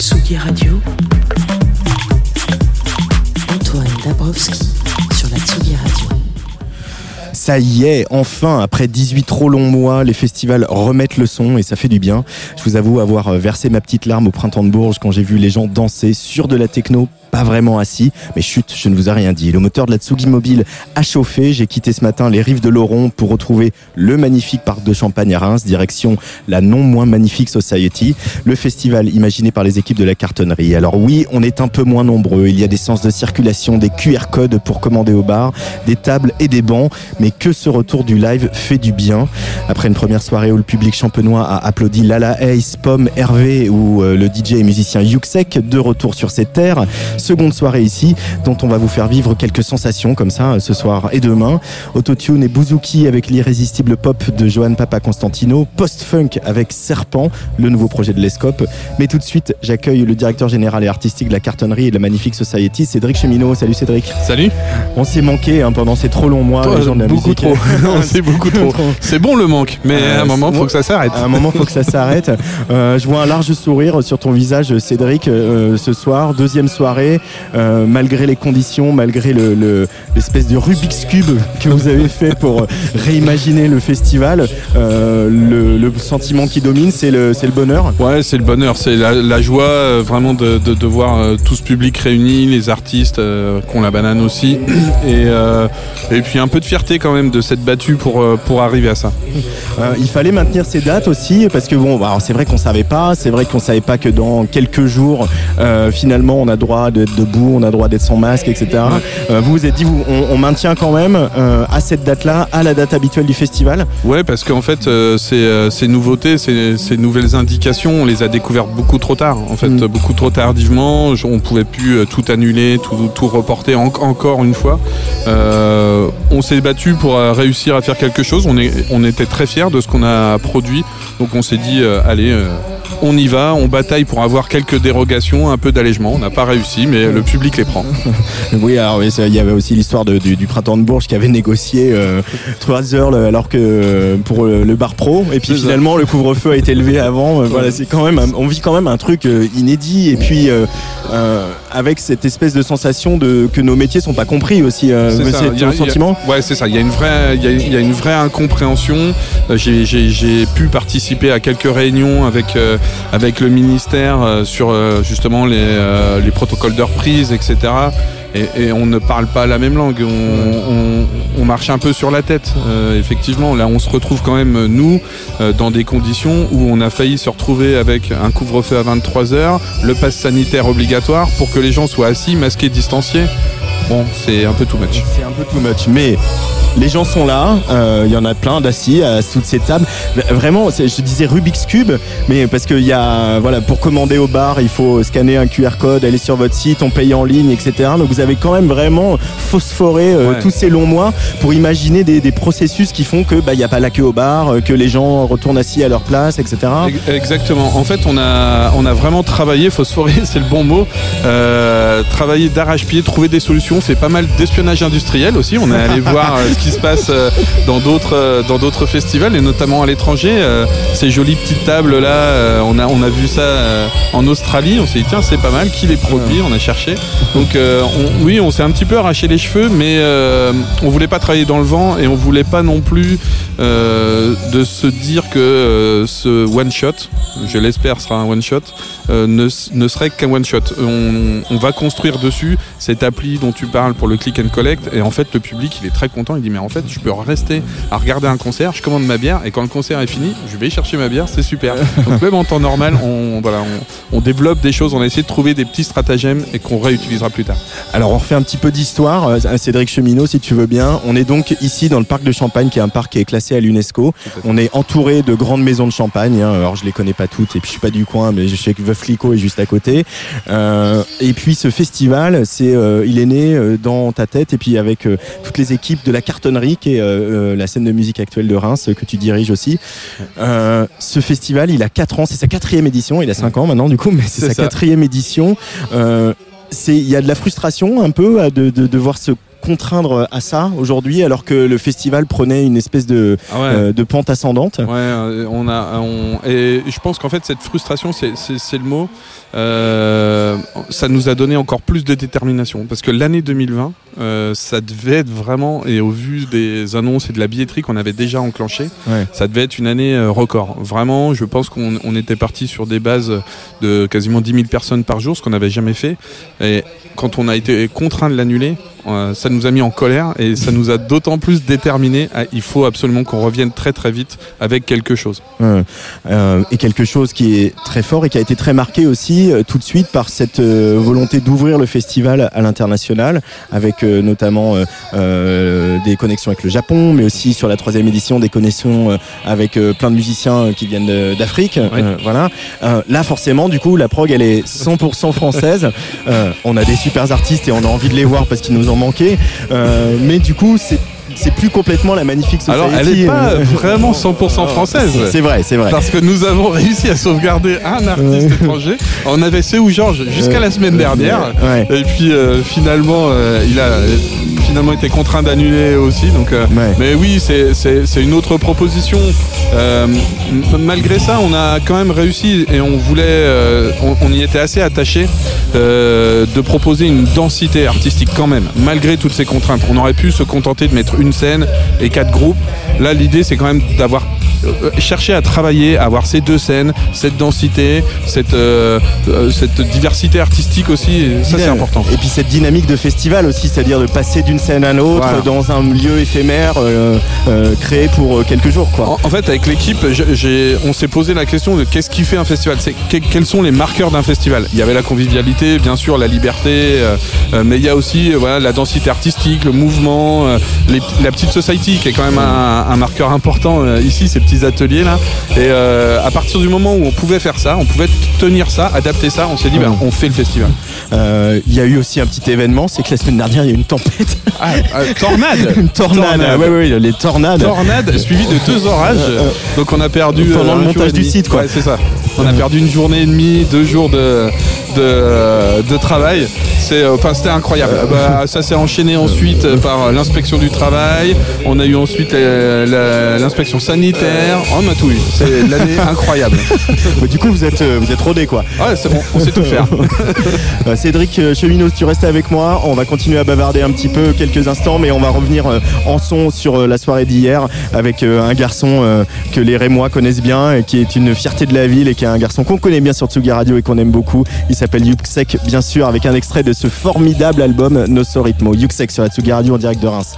Tsugi Radio. Antoine Dabrowski sur la Tsugi Radio. Ça y est, enfin, après 18 trop longs mois, les festivals remettent le son et ça fait du bien. Je vous avoue avoir versé ma petite larme au printemps de Bourges quand j'ai vu les gens danser sur de la techno pas vraiment assis, mais chut, je ne vous ai rien dit. Le moteur de la Tsugi Mobile a chauffé. J'ai quitté ce matin les rives de l'Oron pour retrouver le magnifique parc de Champagne à Reims, direction la non moins magnifique Society, le festival imaginé par les équipes de la cartonnerie. Alors oui, on est un peu moins nombreux. Il y a des sens de circulation, des QR codes pour commander au bar, des tables et des bancs, mais que ce retour du live fait du bien. Après une première soirée où le public champenois a applaudi Lala Ace, Pomme, Hervé ou euh, le DJ et musicien Yuxek, de retour sur ses terres. Seconde soirée ici, dont on va vous faire vivre quelques sensations comme ça euh, ce soir et demain. Autotune et Bouzouki avec l'irrésistible pop de Johan Papa Constantino. Post-funk avec Serpent, le nouveau projet de l'Escope. Mais tout de suite, j'accueille le directeur général et artistique de la cartonnerie et de la Magnifique Society, Cédric Cheminot. Salut Cédric. Salut. On s'est manqué hein, pendant ces trop longs mois. Toi, les gens de la beaucoup musique. trop. C'est beaucoup trop. C'est bon le manque, mais Euh, à un moment, faut que ça s'arrête. À un moment, faut que ça s'arrête. Euh, je vois un large sourire sur ton visage, Cédric, euh, ce soir. Deuxième soirée, euh, malgré les conditions, malgré le- le- l'espèce de Rubik's Cube que vous avez fait pour réimaginer le festival, euh, le, le sentiment qui domine, c'est le, bonheur. Ouais, c'est le bonheur, c'est la, la joie euh, vraiment de, de, de voir tout ce public réuni, les artistes euh, qui ont la banane aussi, et, et puis un peu de fierté quand même de s'être battu pour, pour arriver à ça. Il fallait maintenir ces dates aussi parce que bon, alors c'est vrai qu'on savait pas, c'est vrai qu'on savait pas que dans quelques jours, finalement, on a droit d'être debout, on a droit d'être sans masque, etc. Euh, vous vous êtes dit, vous, on, on maintient quand même euh, à cette date-là, à la date habituelle du festival. Ouais, parce qu'en fait, euh, ces, ces nouveautés, ces, ces nouvelles indications, on les a découvertes beaucoup trop tard. En fait, Mm. beaucoup trop tardivement. On pouvait plus tout annuler, tout, tout reporter en- encore une fois. Euh, on s'est battu pour réussir à faire quelque chose. On, est, on était très fiers de ce qu'on a produit. Donc on s'est dit, euh, allez, euh, on y va, on bataille pour avoir quelques dérogations, un peu d'allègement. On n'a pas réussi, mais le public les prend. Oui, alors il y avait aussi l'histoire du, du printemps de Bourges qui avait négocié euh, 3 heures alors que euh, pour le, bar pro et puis ça. finalement le couvre-feu a été levé avant. Euh, Voilà, c'est quand même, un- on vit quand même un truc euh, inédit et puis euh, avec cette espèce de sensation de que nos métiers sont pas compris aussi. euh, C'est ça. c'est Il y a- ton il y a- sentiment. Ouais, c'est ça. Il y a une vraie, il y a, il y a une vraie incompréhension. Euh, J'ai, j'ai- j'ai pu participer à quelques réunions avec euh, avec le ministère euh, sur euh, justement les, euh, les protocoles de reprise, etc. Et, et on ne parle pas la même langue. On, on- on marche un peu sur la tête. Euh, effectivement, là, on se retrouve quand même nous euh, dans des conditions où on a failli se retrouver avec un couvre-feu à 23 heures, le pass sanitaire obligatoire pour que les gens soient assis, masqués, distanciés. Bon, c'est un peu too much. C'est un peu too much, mais les gens sont là, euh, il y en a plein d'assis à toutes ces tables. Vraiment, je te disais Rubik's Cube, mais parce qu'il y a, voilà, pour commander au bar, il faut scanner un QR code, aller sur votre site, on paye en ligne, etc. Donc vous avez quand même vraiment phosphoré euh, Ouais. tous ces longs mois pour imaginer des, des processus qui font que bah, il n'y a pas la queue au bar, euh, que les gens retournent assis à leur place, etc. Ex- Exactement. En fait, on a, on a vraiment travaillé, phosphorer, c'est le bon mot, euh, travaillé d'arrache-pied, trouver des solutions, fait pas mal d'espionnage industriel aussi. On est allé voir ce qui se passe dans d'autres, dans d'autres festivals et notamment à l'étranger. Ces jolies petites tables là, on a, on a vu ça en Australie. On s'est dit tiens, c'est pas mal. Qui les produit? On a cherché. Donc euh, on- oui, on s'est un petit peu arraché les cheveux, mais euh, on voulait pas travailler dans le vent et on voulait pas non plus euh, de se dire que euh, ce one shot, je l'espère sera un one shot, ne, serait qu'un one shot. On, on va construire dessus cette appli dont tu parles pour le click and collect et en fait le public il est très content, il dit mais en fait je peux rester à regarder un concert, je commande ma bière et quand le concert est fini, je vais chercher ma bière, c'est super. Donc même en temps normal, on, voilà, on, on développe des choses, on a essayé de trouver des petits stratagèmes et qu'on réutilisera plus tard. Alors on refait un petit peu d'histoire, Euh, Cédric Cheminot si tu veux bien. On est donc ici dans le parc de Champagne qui est un parc qui est classé à l'UNESCO. On est entouré de grandes maisons de champagne. hein. Alors je les connais pas toutes et puis je suis pas du coin, mais je sais que Veuf Clicquot est juste à côté. Euh, et puis ce festival, c'est, euh, il est né euh, dans ta tête et puis avec euh, toutes les équipes de la cartonnerie qui est la scène de musique actuelle de Reims que tu diriges aussi. Euh, ce festival, il a 4 ans, c'est sa quatrième édition. Il a 5 ans maintenant du coup, mais c'est sa quatrième édition. Euh, c'est, il y a de la frustration un peu à de, de devoir se contraindre à ça aujourd'hui, alors que le festival prenait une espèce de, Ah ouais. euh, de pente ascendante. Ouais, euh, on a, on, et je pense qu'en fait cette frustration, c'est, c'est, c'est le mot. Euh, ça nous a donné encore plus de détermination parce que l'année 2020, euh, ça devait être vraiment, et au vu des annonces et de la billetterie qu'on avait déjà enclenché, Ouais. ça devait être une année euh, record. Vraiment, je pense qu'on on était parti sur des bases de quasiment 10 000 personnes par jour, ce qu'on n'avait jamais fait. Et quand on a été contraint de l'annuler, euh, ça nous a mis en colère et ça nous a d'autant plus déterminé. à- il faut absolument qu'on revienne très très vite avec quelque chose. Et quelque chose qui est très fort et qui a été très marqué aussi tout de suite par cette volonté d'ouvrir le festival à l'international, avec notamment euh, euh, des connexions avec le Japon, mais aussi sur la troisième édition des connexions euh, avec plein de musiciens qui viennent d'Afrique. Voilà. Là, forcément, du coup, la prog, elle est 100% française. On a des super artistes et on a envie de les voir parce qu'ils nous ont manqué. Mais du coup, c'est c'est plus complètement la magnifique society. Alors, elle n'est pas euh, vraiment 100% française. C'est vrai, c'est vrai. Parce que nous avons réussi à sauvegarder un artiste étranger. On avait Seu Georges jusqu'à la semaine dernière. Ouais. Et puis euh, finalement, euh, il a euh, finalement été contraint d'annuler aussi. Donc, euh, Ouais. mais oui, c'est une autre proposition. Euh, malgré ça, on a quand même réussi et on voulait, euh, on, on y était assez attaché de proposer une densité artistique quand même, malgré toutes ces contraintes. On aurait pu se contenter de mettre une scène et quatre groupes. Là, l'idée, c'est quand même d'avoir euh, cherché à travailler, à avoir ces deux scènes, cette densité, cette, euh, euh, cette diversité artistique aussi. Ça, c'est important. Et puis cette dynamique de festival aussi, c'est-à-dire de passer d'une scène à l'autre Voilà. dans un lieu éphémère créé pour quelques jours. Quoi. En, en fait, avec l'équipe, on s'est posé la question de qu'est-ce qui fait un festival? C'est que- quels sont les marqueurs d'un festival? Il y avait la convivialité, bien sûr, la liberté, euh, mais il y a aussi euh, voilà la densité artistique, le mouvement, euh, les- la petite society qui est quand même un, un marqueur important ici, ces petits ateliers là. Et euh, à partir du moment où on pouvait faire ça, on pouvait tenir ça, adapter ça, on s'est dit ben, on fait le festival. Euh, Il y a eu aussi un petit événement, c'est que la semaine dernière, il y a eu une tempête. Ah, euh, tornade, une tornade. Tornade. Ouais, ouais, les tornades. tornade suivie de deux orages. Donc on a perdu Pendant le montage du site, quoi. Ouais, c'est ça. On a perdu une journée et demie, deux jours de de, de travail. C'est enfin c'était incroyable. Bah, ça s'est enchaîné ensuite par l'inspection du travail. On a eu ensuite l'inspection sanitaire. On a tout eu. C'est l'année incroyable. Bah, du coup, vous êtes, euh, vous êtes rodés, quoi. Ouais, c'est bon. On sait tout faire. Euh, Cédric euh, Cheminot, tu restes avec moi. On va continuer à bavarder un petit peu quelques instants, mais on va revenir euh, en son sur la soirée d'hier avec un garçon que les Rémois connaissent bien et qui est une fierté de la ville et qui est un garçon qu'on connaît bien sur Tsugi Radio et qu'on aime beaucoup. Il s'appelle Yuxek, bien sûr, avec un extrait de ce formidable album Nosso Ritmo. Yuxek sur la Tsugi Radio en direct de Reims.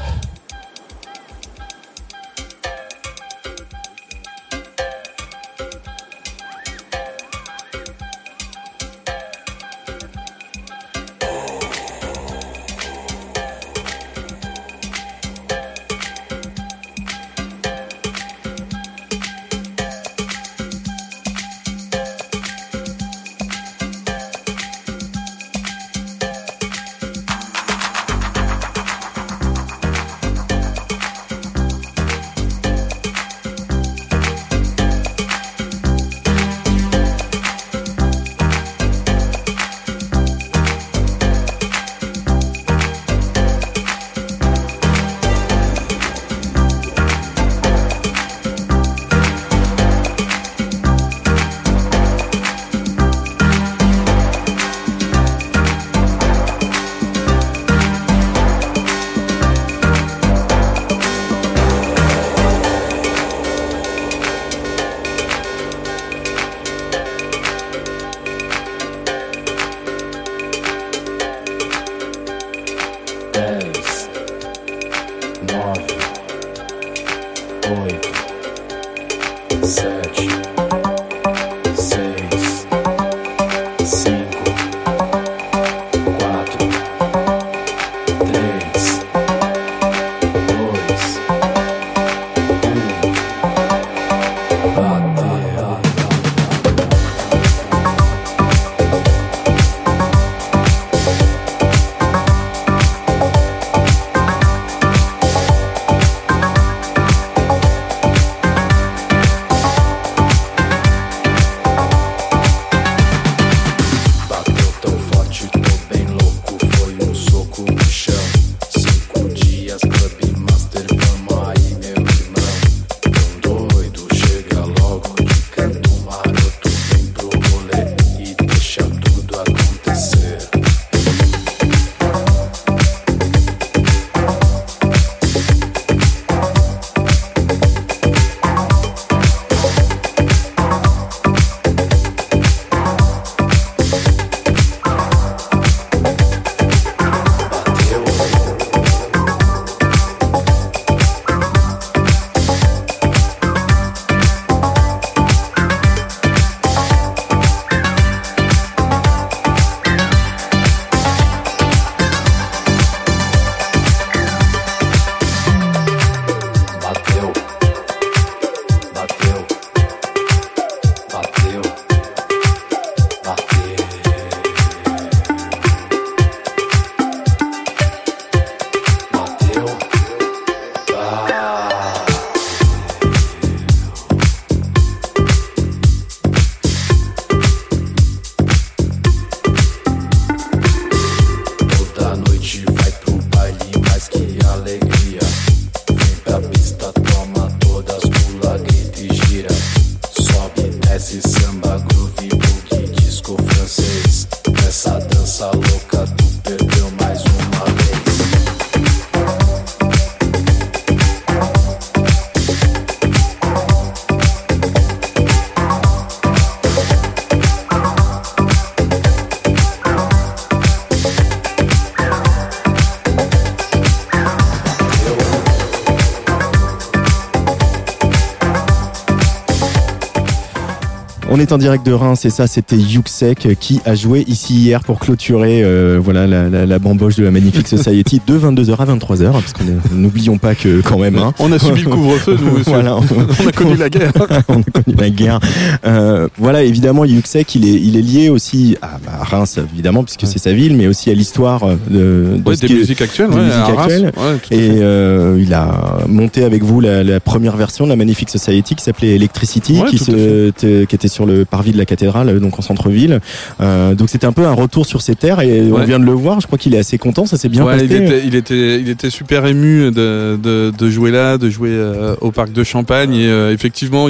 On est en direct de Reims, et ça, c'était Yuxek qui a joué ici hier pour clôturer euh, voilà, la, la, la bamboche de la Magnifique Society de 22h à 23h, parce qu'on n'oublions pas que quand même. Hein, On a subi le couvre-feu, nous. Voilà. On a connu la guerre. on a connu la guerre. Euh, voilà, évidemment, Yuxek, il est, il est lié aussi à, bah, à Reims, évidemment, puisque c'est sa ville, mais aussi à l'histoire euh, de, de Ouais, des musiques actuelles, des ouais, musiques. Et euh, il a monté avec vous la, la première version de la Magnifique Society qui s'appelait Electricity, se, qui était sur le parvis de la cathédrale, euh, donc en centre-ville. Euh, donc c'était un peu un retour sur ses terres et on vient de le voir. Je crois qu'il est assez content, ça s'est bien Ouais, passé. il, était, il, était, il était super ému de, de, de jouer là, de jouer euh, au parc de Champagne. Et euh, effectivement,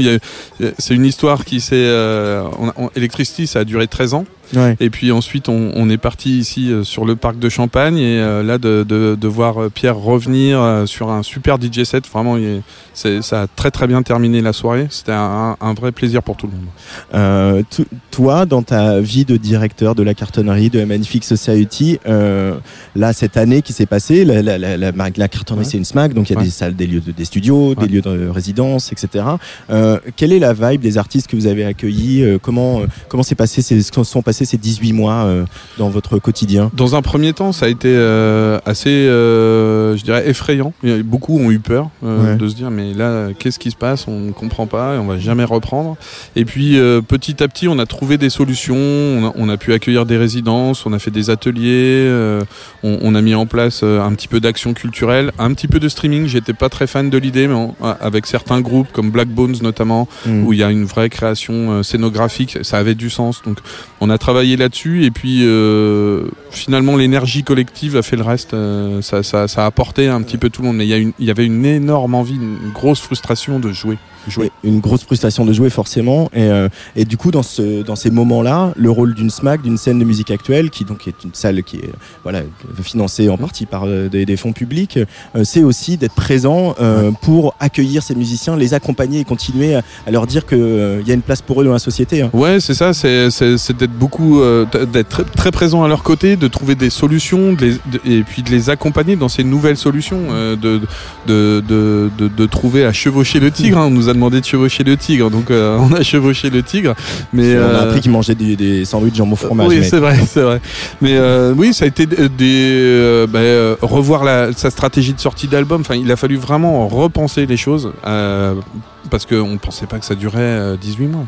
c'est une histoire qui s'est. Electricity, ça a duré 13 ans. Ouais. Et puis ensuite, on, on est parti ici euh, sur le parc de Champagne. Et euh, là, de, de, de voir euh, Pierre revenir sur un super DJ set, vraiment, il est- c'est- ça a très très bien terminé la soirée. C'était un, un vrai plaisir pour tout le monde. Euh, to- toi, dans ta vie de directeur de la cartonnerie de la Magnifique Society, euh, là cette année qui s'est passée, la, la, la, la, la cartonnerie Ouais. c'est une SMAC, donc il y a Ouais. des salles, des lieux, de, des studios, des lieux de résidence, etc. Euh, quelle est la vibe des artistes que vous avez accueillis Comment comment s'est passé ces, sont ces 18 mois euh, dans votre quotidien? Dans un premier temps, ça a été euh, assez, euh, je dirais, effrayant. Beaucoup ont eu peur Ouais. de se dire, mais là, qu'est-ce qui se passe? On ne comprend pas et on va jamais reprendre. Et puis, petit à petit, on a trouvé des solutions. On a, on a pu accueillir des résidences, on a fait des ateliers, on, on a mis en place un petit peu d'action culturelle, un petit peu de streaming. J'étais pas très fan de l'idée, mais on- avec certains groupes comme Black Bones notamment, Mm. où il y a une vraie création scénographique, ça avait du sens. Donc on a travaillé là-dessus et puis euh, finalement l'énergie collective a fait le reste. euh, ça, ça, ça a apporté un petit peu tout le monde. Mais il y, y avait une énorme envie, une grosse frustration de jouer. jouer. une grosse frustration de jouer forcément et, euh, et du coup dans ce dans ces moments-là le rôle d'une SMAC d'une scène de musique actuelle qui donc est une salle qui est voilà financée en partie par des, des fonds publics c'est aussi d'être présent pour accueillir ces musiciens les accompagner et continuer à, leur dire que euh, il y a une place pour eux dans la société hein. Ouais, c'est ça, c'est d'être beaucoup, euh, d'être très, présent à leur côté, de trouver des solutions, de les- de- et puis de les accompagner dans ces nouvelles solutions, euh, de, de, de, trouver à chevaucher le tigre. hein. On nous a demandé de chevaucher le tigre, donc euh, on a chevauché le tigre. Mais on a appris qu'ils mangeaient des, des sandwichs jambon fromage oui, mais- c'est vrai, c'est vrai. Mais oui, ça a été des, bah, euh, revoir la, sa stratégie de sortie d'album. Enfin, il a fallu vraiment repenser les choses parce qu'on ne pensait pas que ça durait euh, 18 mois.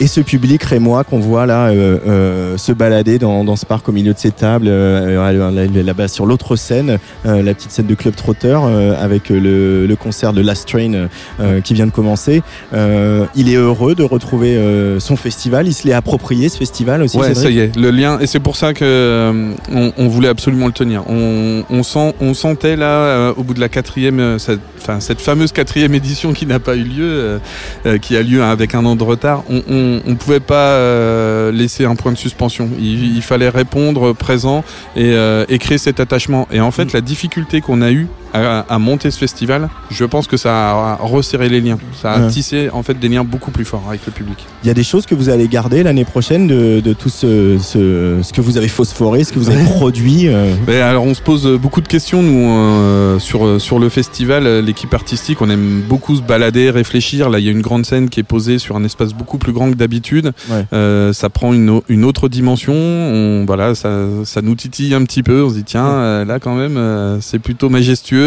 Et ce public rémois qu'on voit là euh, euh, se balader dans, dans ce parc au milieu de ces tables, euh, euh, là- là-bas sur l'autre scène, euh, la petite scène de Club Trotter euh, avec le, le concert de Last Train euh, qui vient de commencer. Euh, il est heureux de retrouver euh, son festival. Il se l'est approprié ce festival aussi. Ouais, ça y est, le lien, et c'est pour ça que euh, on, on voulait absolument le tenir. On, on sent, on sentait là, euh, au bout de la quatrième, euh, cette, enfin cette fameuse quatrième édition qui n'a pas eu lieu, euh, euh, qui a lieu avec un an de retard. On, on pouvait pas euh, laisser un point de suspension. Il, il fallait répondre présent et, et créer cet attachement. Et en fait, la difficulté qu'on a eue à, à monter ce festival, je pense que ça a resserré les liens. Ça a Ouais. tissé en fait des liens beaucoup plus forts avec le public. Il y a des choses que vous allez garder l'année prochaine de, de tout ce, ce, ce que vous avez phosphoré, ce que vous avez produit. euh, Mais alors on se pose beaucoup de questions nous euh, sur sur le festival, l'équipe artistique, on aime beaucoup se balader, réfléchir. Là, il y a une grande scène qui est posée sur un espace beaucoup plus grand que d'habitude. Ouais. Euh, ça prend une, au- une autre dimension. On, voilà, ça, ça nous titille un petit peu. On se dit tiens, là quand même, c'est plutôt majestueux.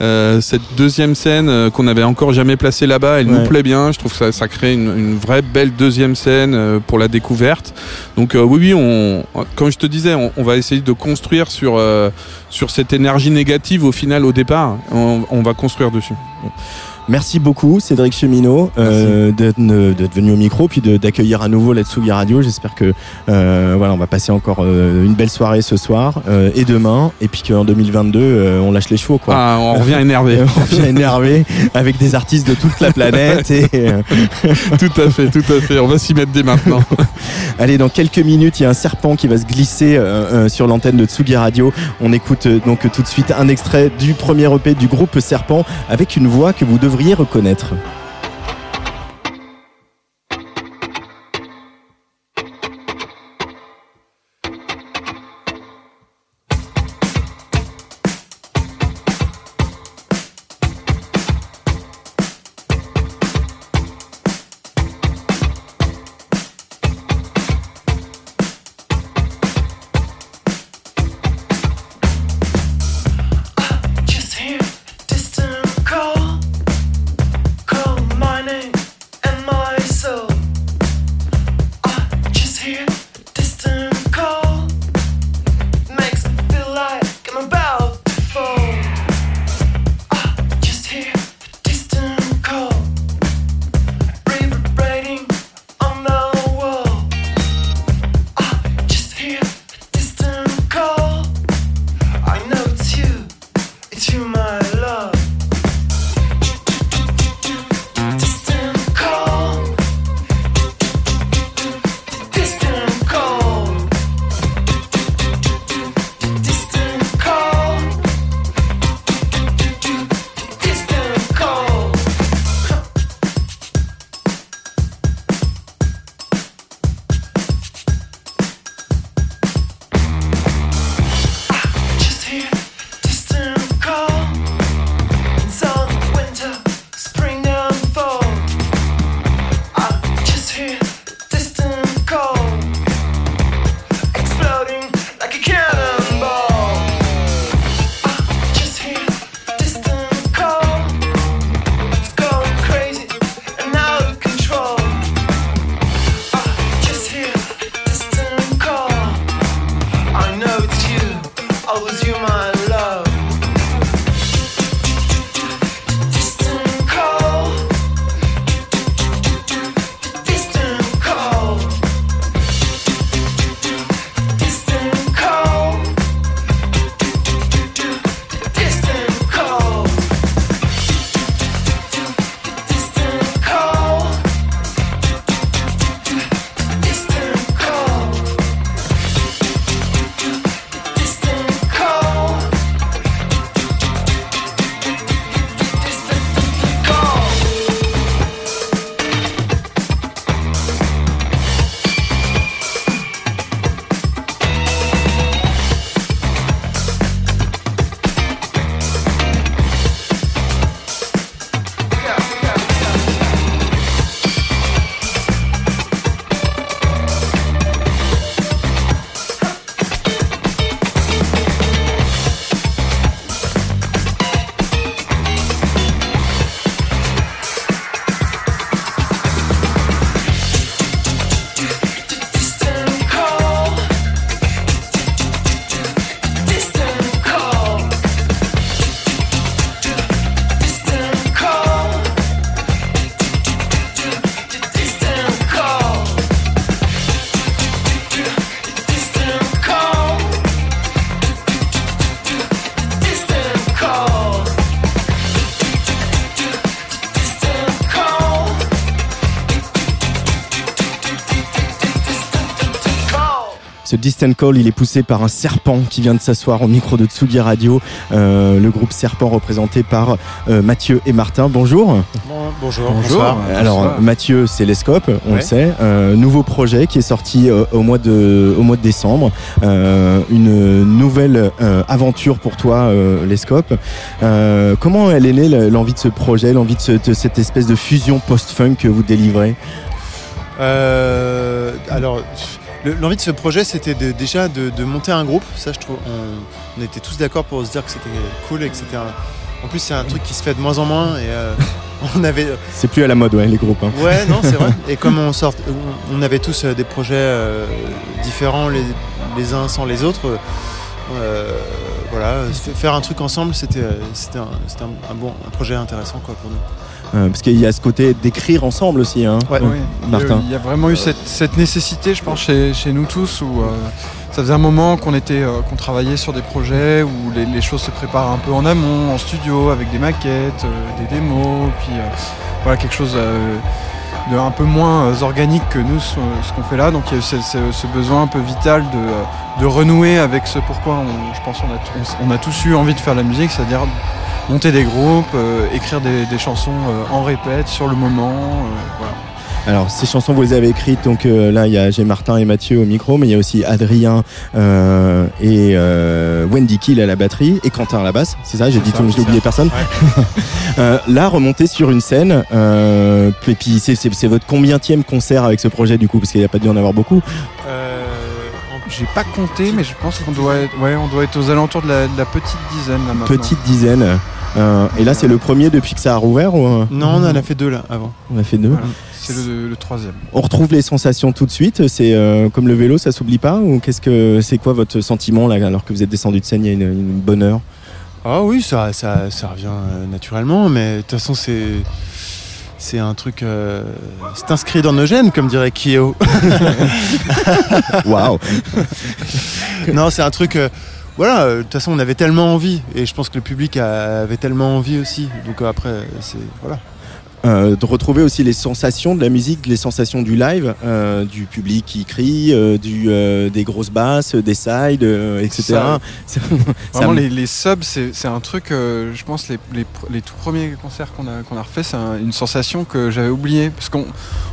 Euh, cette deuxième scène euh, qu'on n'avait encore jamais placée là-bas, elle Ouais. nous plaît bien. Je trouve que ça, ça crée une, une vraie belle deuxième scène euh, pour la découverte. Donc oui, oui, on, comme je te disais, on, on va essayer de construire sur sur cette énergie négative au final, au départ. On, on va construire dessus. Merci beaucoup Cédric Cheminot euh, d'être venu au micro puis d'accueillir à nouveau la Tsugi Radio. J'espère que euh, voilà on va passer encore euh, une belle soirée ce soir et demain et puis qu'en 2022 euh, on lâche les chevaux quoi. Ah, on revient énervé. On vient énervé avec des artistes de toute la planète et tout à fait, tout à fait. On va s'y mettre dès maintenant. allez dans quelques minutes il y a un serpent qui va se glisser sur l'antenne de Tsugi Radio. On écoute donc tout de suite un extrait du premier EP du groupe Serpent avec une voix que vous reconnaître. Distant call, il est poussé par un serpent qui vient de s'asseoir au micro de Tsugi Radio. Euh, le groupe Serpent représenté par euh, Mathieu et Martin. Bonjour. bonjour. Bonjour. Alors Mathieu, c'est l'Escope, on Ouais. le sait. Euh, nouveau projet qui est sorti euh, au mois de au mois de décembre. Euh, une nouvelle euh, aventure pour toi, euh, l'Escope. Euh, comment elle est née le- l'envie de ce projet, l'envie de, ce- de cette espèce de fusion post-funk que vous délivrez? Euh, alors, l'envie de ce projet, c'était de- déjà de, de monter un groupe. Ça, je trouve, on, on était tous d'accord pour se dire que c'était cool et que c'était un. En plus, c'est un truc qui se fait de moins en moins et euh, on avait. C'est plus à la mode, ouais, les groupes. hein. Ouais, non, c'est vrai. Et comme on sort, on- avait tous euh, des projets euh, différents les, les uns sans les autres. euh, voilà, faire un truc ensemble, c'était euh, c'était un, c'était un- un bon un projet intéressant quoi pour nous. Euh, parce qu'il y a ce côté d'écrire ensemble aussi. Hein. Ouais. Oui, Martin. Il y a vraiment eu cette, cette nécessité, je pense, chez, chez nous tous, où euh, ça faisait un moment qu'on était, euh, qu'on travaillait sur des projets où les, les choses se préparent un peu en amont, en studio, avec des maquettes, euh, des démos, puis euh, voilà quelque chose euh, de un peu moins organique que nous, ce, ce qu'on fait là. Donc il y a eu ce, ce- ce besoin un peu vital de, de renouer avec ce pourquoi on- je pense on a, t- on, on a tous eu envie de faire la musique, c'est-à-dire monter des groupes, euh, écrire des, des chansons euh, en répète sur le moment. euh, voilà. Alors ces chansons vous les avez écrites donc euh, là il y a j'ai Martin et Mathieu au micro mais il y a aussi Adrien euh, et euh, Wendy Kill à la batterie et Quentin à la basse c'est ça j'ai dit ça, tout j'ai oublié personne là remonter sur une scène et puis c'est, votre combienième concert avec ce projet du coup parce qu'il n'y a pas dû en avoir beaucoup J'ai pas compté, mais je pense qu'on doit être, ouais, on doit être aux alentours de la, de la petite dizaine là maintenant. petite dizaine Euh, et là c'est le premier depuis que ça a rouvert ou euh, Non, on en a fait deux là avant. on a fait deux Voilà. C'est le, le troisième. on retrouve les sensations tout de suite c'est euh, comme le vélo ça s'oublie pas ou qu'est-ce que c'est quoi votre sentiment là alors que vous êtes descendu de scène il y a une, une bonne heure? Ah oui, ça, ça, ça revient euh, naturellement, mais de toute façon, c'est. C'est un truc. euh, c'est inscrit dans nos gènes, comme dirait Kyo. waouh non, c'est un truc. euh, voilà, euh, de toute façon, on avait tellement envie, et je pense que le public avait tellement envie aussi. Donc euh, après, c'est. Voilà. Euh, de retrouver aussi les sensations de la musique, les sensations du live, euh, du public qui crie, euh, du, euh, des grosses basses, des sides, euh, etc. Ça- Ça- Vraiment, ça- les, les subs, c'est c'est un truc, euh, je pense, les, les, les tout premiers concerts qu'on a, qu'on a refait, c'est un- une sensation que j'avais oubliée. Parce qu'on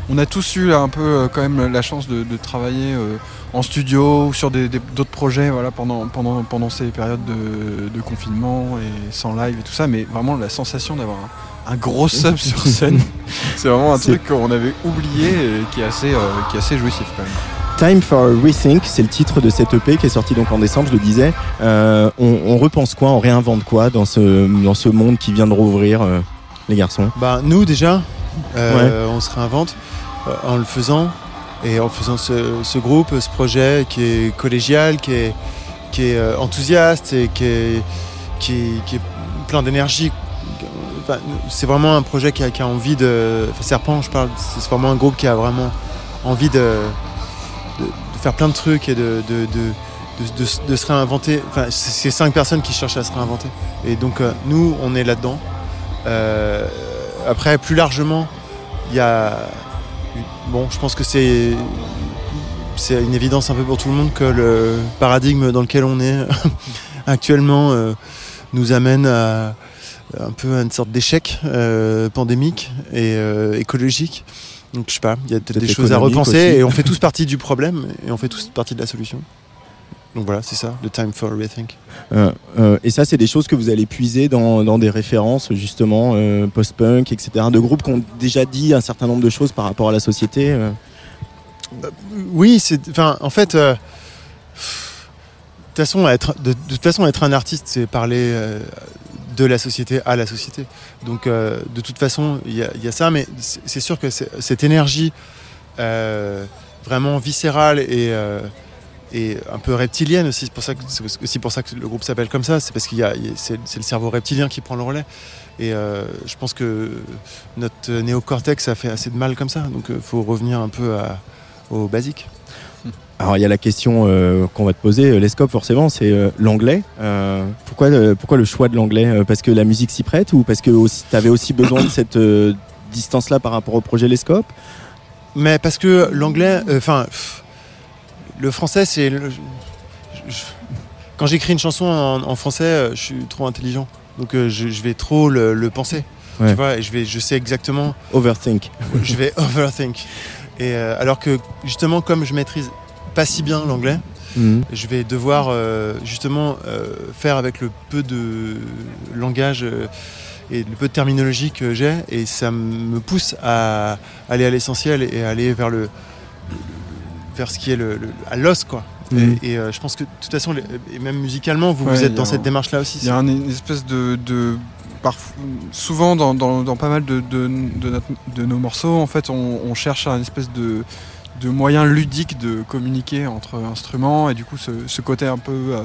on a tous eu là, un peu quand même la chance de, de travailler euh, en studio ou sur des- des- d'autres projets voilà, pendant, pendant, pendant ces périodes de, de confinement et sans live et tout ça. Mais vraiment, la sensation d'avoir un gros sub sur scène, c'est vraiment un truc qu'on avait oublié et qui est assez, euh, qui est assez jouissif quand même. Time for a Rethink, c'est le titre de cette EP qui est sorti donc en décembre, je le disais. Euh, on, on repense quoi, on réinvente quoi dans ce, dans ce monde qui vient de rouvrir, euh, les garçons? Bah, nous, déjà, euh, on se réinvente euh, en le faisant, et en faisant ce, ce groupe, ce projet qui est collégial, qui est, qui est euh, enthousiaste et qui est, qui est, qui est plein d'énergie. C'est vraiment un projet qui a, envie de. Enfin, Serpent, je parle, c'est vraiment un groupe qui a vraiment envie de, faire plein de trucs et de, se réinventer. Enfin, c'est cinq personnes qui cherchent à se réinventer. Et donc, euh, nous, on est là-dedans. Euh, après, plus largement, il y a. Bon, je pense que c'est. C'est une évidence un peu pour tout le monde que le paradigme dans lequel on est actuellement euh, nous amène à un peu à une sorte d'échec euh, pandémique et euh, écologique. Donc je sais pas, il y a peut-être des choses à repenser aussi. et on fait tous partie du problème et on fait tous partie de la solution. Donc voilà, c'est ça, le time for rethink. Euh, euh, et ça, c'est des choses que vous allez puiser dans, dans des références, justement, euh, post-punk, etc. De groupes qui ont déjà dit un certain nombre de choses par rapport à la société. Oui, c'est. En fait, de, toute façon, être un artiste, c'est parler euh, de la société à la société. Donc, euh, de toute façon, il y, a- ça, mais c'est sûr que cette énergie euh, vraiment viscérale et, un peu reptilienne aussi, c'est pour ça que aussi pour ça que le groupe s'appelle comme ça. C'est parce qu'il y a, c'est le cerveau reptilien qui prend le relais. Et je pense que notre néocortex a fait assez de mal comme ça. Donc, il faut revenir un peu au basique. Alors, il y a la question euh, qu'on va te poser, euh, Lescope, forcément, c'est euh, l'anglais. Euh, pourquoi, pourquoi le choix de l'anglais Parce que la musique s'y prête ou parce que tu avais aussi besoin de cette distance-là par rapport au projet Lescope? Mais parce que l'anglais, enfin, le français, c'est. le- quand j'écris une chanson en, en français, je suis trop intelligent. Donc je, je vais trop le, le penser. Ouais. Tu vois, et je, vais, je sais exactement. Overthink. je vais overthink. Et alors que justement, comme je maîtrise pas si bien l'anglais, Mhm. je vais devoir euh, justement euh, faire avec le peu de langage euh, et le peu de terminologie que j'ai et ça me pousse à aller à l'essentiel et à aller vers le vers ce qui est le, le- à l'os quoi. Mhm. Et, et, euh, je pense que de toute façon, et même musicalement, vous, Ouais, vous êtes dans cette un- démarche là aussi. Il y a un- une espèce de. de souvent dans, dans- dans pas mal de, de- de notre- de nos morceaux, en fait, on, on cherche un espèce de, de moyen ludique de communiquer entre instruments et du coup ce, ce côté un peu euh,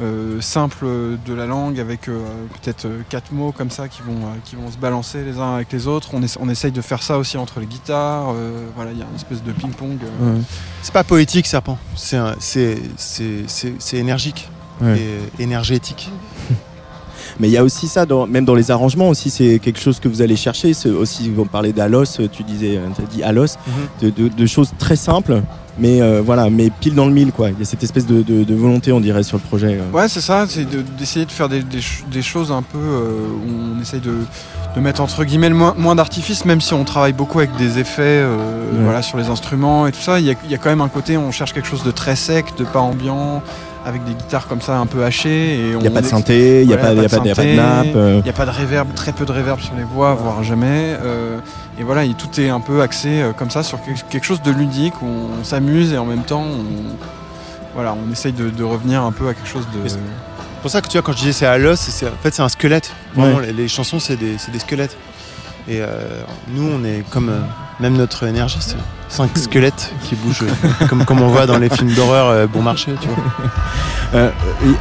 euh, simple de la langue avec euh, peut-être quatre mots comme ça qui vont, euh, qui vont se balancer les uns avec les autres. On, essa- on essaye de faire ça aussi entre les guitares. euh, voilà, il y a une espèce de ping-pong. euh, Ouais. C'est pas poétique, serpent. C'est un- c'est c'est- c'est- c'est énergique Ouais. et énergétique. Mais il y a aussi ça, dans- même dans les arrangements aussi, c'est quelque chose que vous allez chercher. Aussi, on parlait d'Alos, tu disais, tu as dit Alos, de, de- de choses très simples, mais euh, voilà, mais pile dans le mille, quoi. Il y a cette espèce de, volonté, on dirait, sur le projet. euh. Ouais, c'est ça, c'est de- d'essayer de, faire des, des ch- des choses un peu euh, où on essaye de, de mettre entre guillemets le moins, moins d'artifice, même si on travaille beaucoup avec des effets euh, Ouais. voilà, sur les instruments et tout ça. Il y, a, il y a quand même un côté, on cherche quelque chose de très sec, de pas ambiant, avec des guitares comme ça un peu hachées. Et Il n'y a on pas de synthé, il n'y a, Ouais, y a pas de- il y a pas de synthé, nappe. euh. Il n'y a pas de reverb, très peu de reverb sur les voix, voire jamais. euh, et voilà, et tout est un peu axé euh, comme ça sur quelque- chose de ludique où on s'amuse et en même temps, on, voilà, on essaye de, de revenir un peu à quelque chose de. C'est pour ça que tu vois, quand je disais c'est à l'os, c'est- en fait c'est un squelette. Vraiment, les, les chansons c'est des, c'est des squelettes. Et euh, nous on est comme euh, même notre énergie, c'est cinq squelettes qui bougent euh, comme, comme on voit dans les films d'horreur euh, bon marché, tu vois. Euh,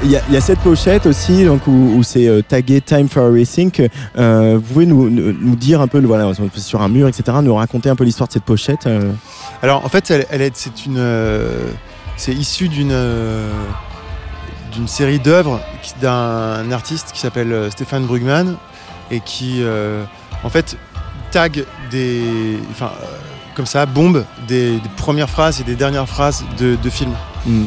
Il y, a- il y a cette pochette aussi donc, où, où c'est euh, tagué Time for a Rethink. Vous pouvez nous, nous dire un peu, voilà, sur un mur, etc., nous raconter un peu l'histoire de cette pochette. Alors en fait, elle, elle est, c'est une, c'est issu d'une d'une série d'œuvres d'un artiste qui s'appelle Stéphane Brugman et qui, en fait, tag des, enfin, euh, comme ça, bombe des, des premières phrases et des dernières phrases de, de films. Mm.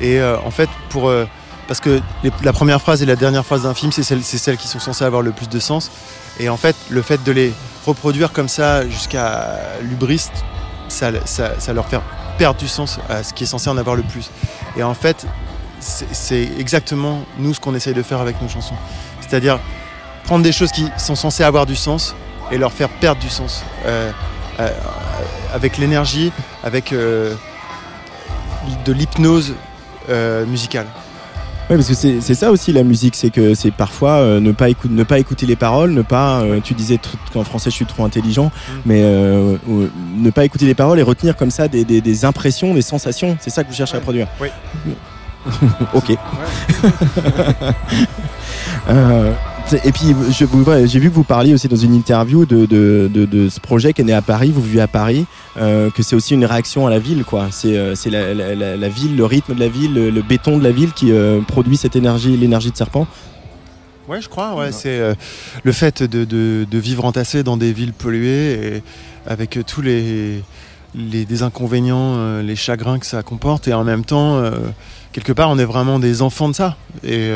Et euh, en fait, pour euh, parce que les- la première phrase et la dernière phrase d'un film, c'est celles, celles qui sont censées avoir le plus de sens. Et en fait, le fait de les reproduire comme ça jusqu'à l'ubris, ça, ça, ça leur fait perdre du sens à ce qui est censé en avoir le plus. Et en fait, c'est exactement nous ce qu'on essaye de faire avec nos chansons. C'est-à-dire prendre des choses qui sont censées avoir du sens et leur faire perdre du sens. Euh, euh, avec l'énergie, avec euh, de l'hypnose musicale. Ouais, parce que c'est ça aussi la musique, c'est que c'est parfois euh, ne, pas ne pas écouter les paroles, ne pas. euh, tu disais qu'en français je suis trop intelligent, mais euh, euh, ne pas écouter les paroles et retenir comme ça des, des- des impressions, des sensations. C'est ça que vous cherchez à produire. Oui. ok. Et puis j'ai vu que vous parliez aussi dans une interview de, de, de- de ce projet qui est né à Paris, vous vivez à Paris, euh, que c'est aussi une réaction à la ville, quoi. C'est euh, la, la- la- la ville, le rythme de la ville, le, le béton de la ville qui euh, produit cette énergie, l'énergie de serpent. Ouais, je crois. Ouais, c'est euh, le fait de, de- de vivre entassé dans des villes polluées et avec tous les, les des inconvénients, euh, les chagrins que ça comporte, et en même temps, euh, quelque part, on est vraiment des enfants de ça. Et,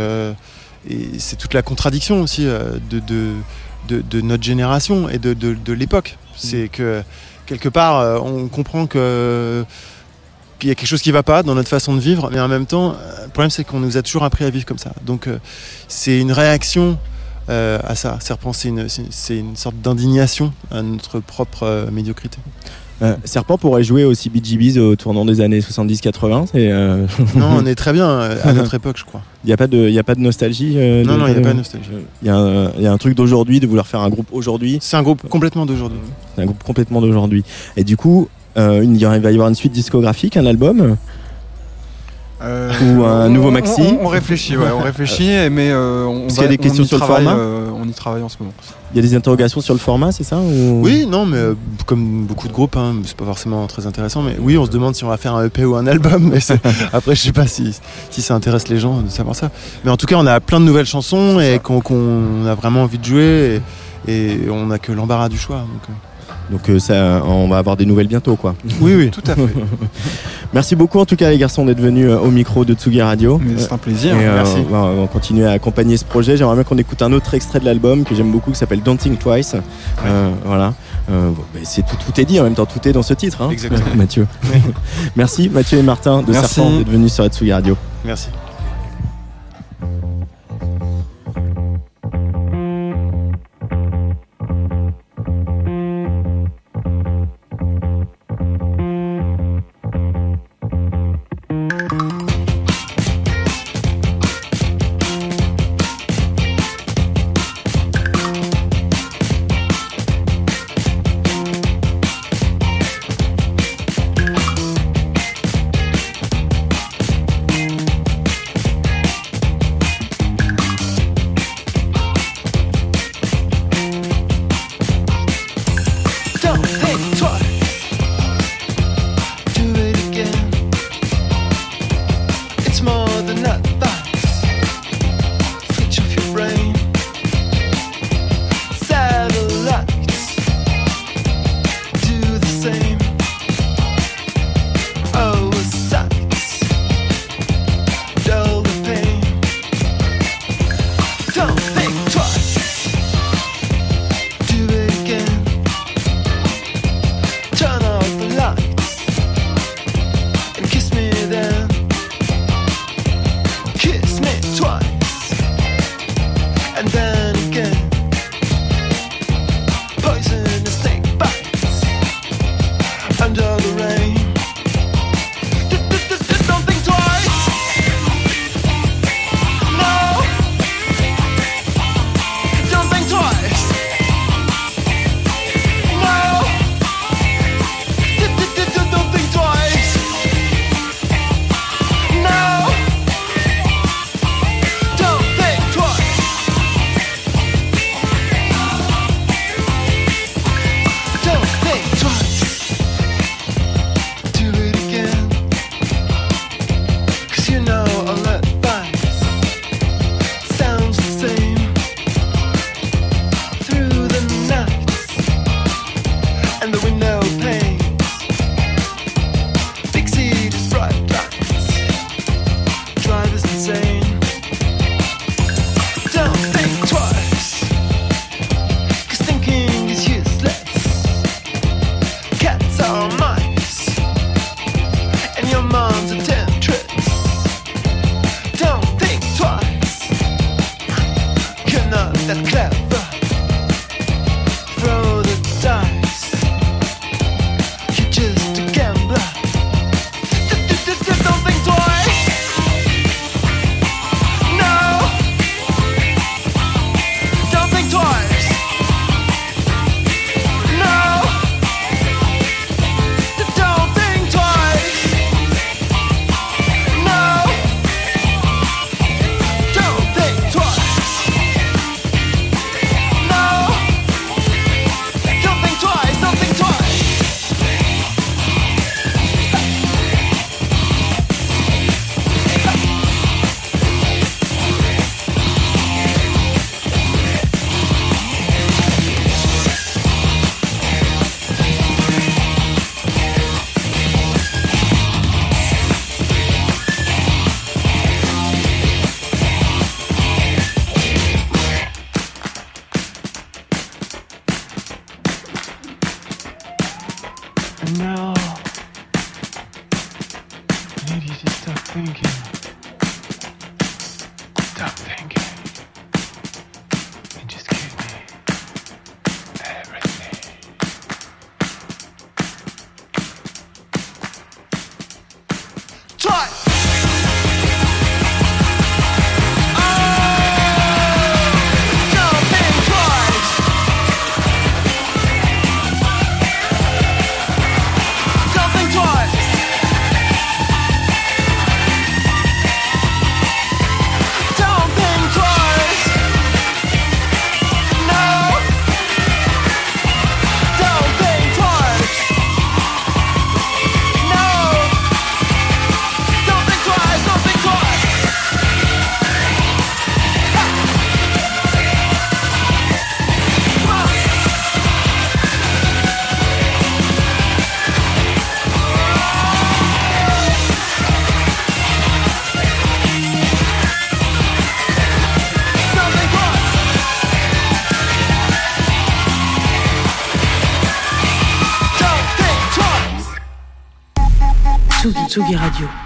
et c'est toute la contradiction aussi euh, de, notre génération et de, l'époque. C'est que quelque part, euh, on comprend que qu'il y a quelque chose qui ne va pas dans notre façon de vivre, mais en même temps, euh, le problème c'est qu'on nous a toujours appris à vivre comme ça. Donc c'est une réaction à ça. C'est une, sorte d'indignation à notre propre médiocrité. Euh, serpent pourrait jouer aussi BGBs au tournant des années 70-80. c'est, euh, Non, on est très bien euh, à notre époque, je crois. Il n'y a, pas de- y a pas de nostalgie euh, Non, de- non, il n'y a pas de nostalgie. Il y, a un- il y a un truc d'aujourd'hui, de vouloir faire un groupe aujourd'hui. C'est un groupe complètement d'aujourd'hui. C'est un groupe complètement d'aujourd'hui. Et du coup, il va y avoir une suite discographique, un album? Euh, Ou un on- nouveau maxi. On, on réfléchit, ouais, on réfléchit, mais euh, on y a des questions le travaille, format euh, On y travaille en ce moment. Il y a des interrogations sur le format, c'est ça ou- Oui, non, mais euh, comme beaucoup de groupes, hein, c'est pas forcément très intéressant. Mais oui, on se demande si on va faire un EP ou un album. Mais c'est- après, je sais pas si, si ça intéresse les gens de savoir ça. Mais en tout cas, on a plein de nouvelles chansons et qu'on a vraiment envie de jouer. Et, et on n'a que l'embarras du choix. Donc, euh. Donc euh, ça, on va avoir des nouvelles bientôt, quoi. Oui, oui. Tout à fait. Merci beaucoup en tout cas les garçons d'être venus euh, au micro de Tsugi Radio. C'est un plaisir. Et, euh, Merci. on va- on va continuer à accompagner ce projet. J'aimerais bien qu'on écoute un autre extrait de l'album que j'aime beaucoup qui s'appelle Think Twice. Euh, voilà. Euh, mais c'est tout, tout est dit en même temps, tout est dans ce titre. Hein, Exactement. Mathieu. Merci Mathieu et Martin de Merci. Serpent d'être venus sur la Tsugi Radio. Merci. Tsugi, Radio.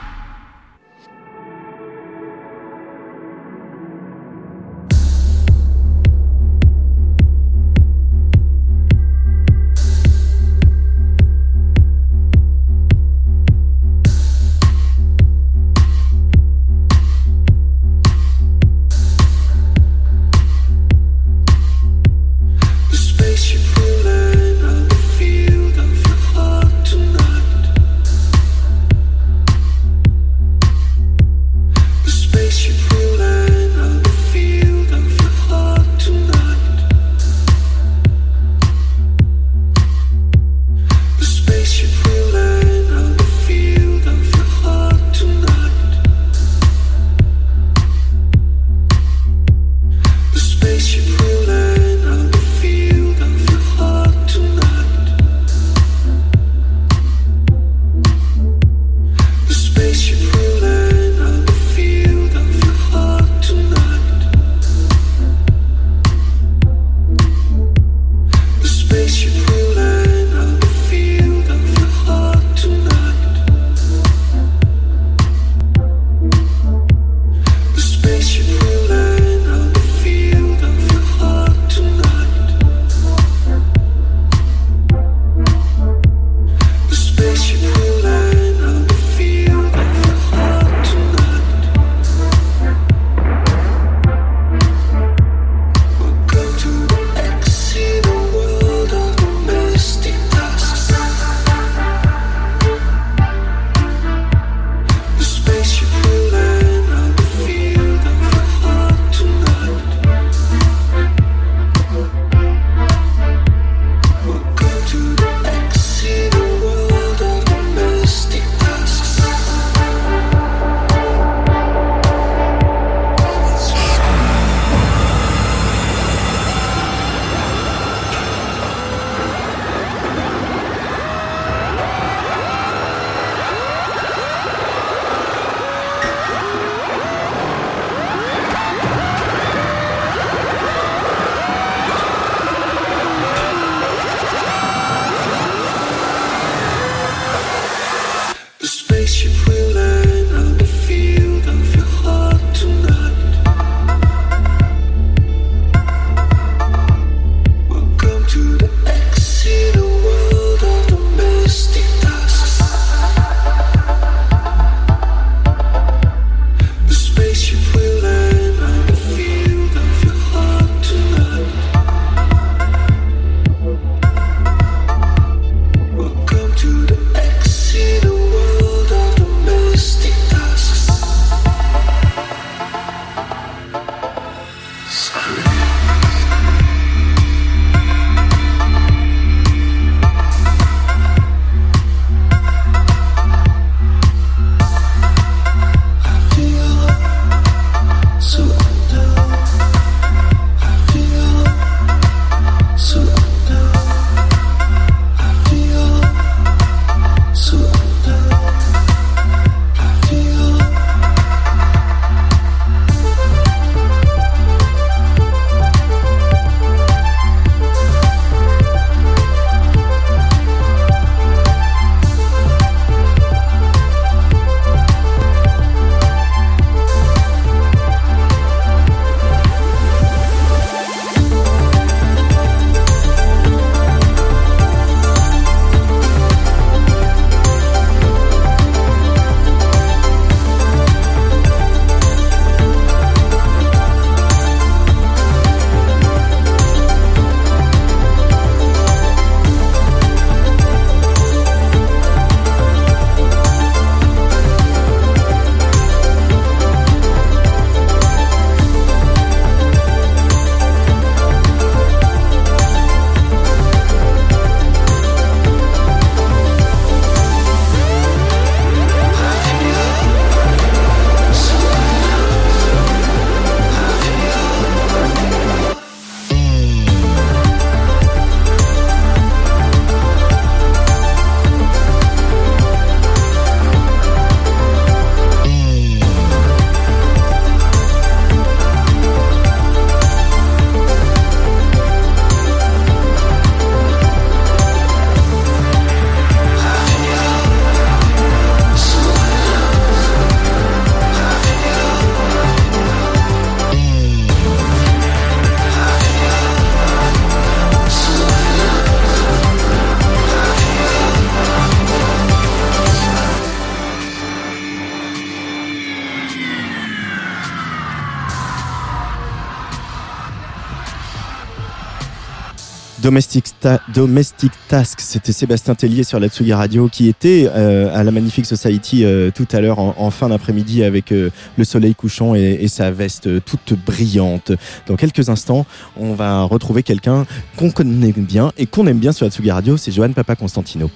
Domestic, Ta- Domestic Task, c'était Sébastien Tellier sur la Tsugi Radio qui était euh, à la Magnifique Society euh, tout à l'heure en, fin d'après-midi avec euh, le soleil couchant et, et sa veste toute brillante. Dans quelques instants, on va retrouver quelqu'un qu'on connaît bien et qu'on aime bien sur la Tsugi Radio, c'est Johan Papa Constantino.